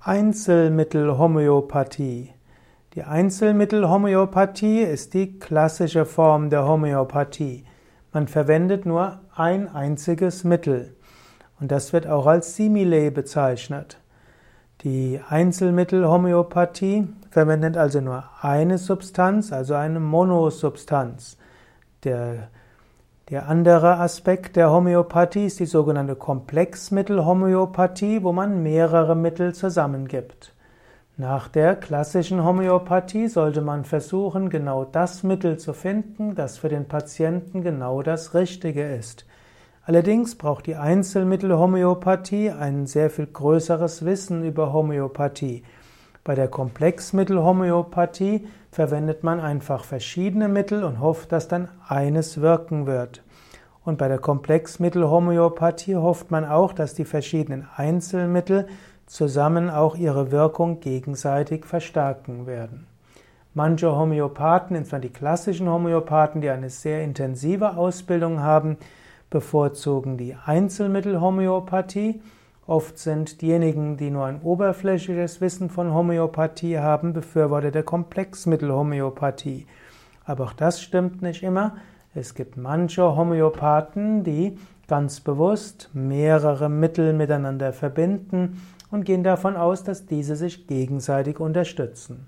Einzelmittelhomöopathie. Die Einzelmittelhomöopathie ist die klassische Form der Homöopathie. Man verwendet nur ein einziges Mittel. Und das wird auch als Simile bezeichnet. Die Einzelmittelhomöopathie verwendet also nur eine Substanz, also eine Monosubstanz. Der der andere Aspekt der Homöopathie ist die sogenannte Komplexmittelhomöopathie, wo man mehrere Mittel zusammengibt. Nach der klassischen Homöopathie sollte man versuchen, genau das Mittel zu finden, das für den Patienten genau das Richtige ist. Allerdings braucht die Einzelmittelhomöopathie ein sehr viel größeres Wissen über Homöopathie. Bei der Komplexmittelhomöopathie verwendet man einfach verschiedene Mittel und hofft, dass dann eines wirken wird. Und bei der Komplexmittelhomöopathie hofft man auch, dass die verschiedenen Einzelmittel zusammen auch ihre Wirkung gegenseitig verstärken werden. Manche Homöopathen, insbesondere die klassischen Homöopathen, die eine sehr intensive Ausbildung haben, bevorzugen die Einzelmittelhomöopathie Oft sind diejenigen, die nur ein oberflächliches Wissen von Homöopathie haben, Befürworter der Komplexmittelhomöopathie. Aber auch das stimmt nicht immer. Es gibt manche Homöopathen, die ganz bewusst mehrere Mittel miteinander verbinden und gehen davon aus, dass diese sich gegenseitig unterstützen.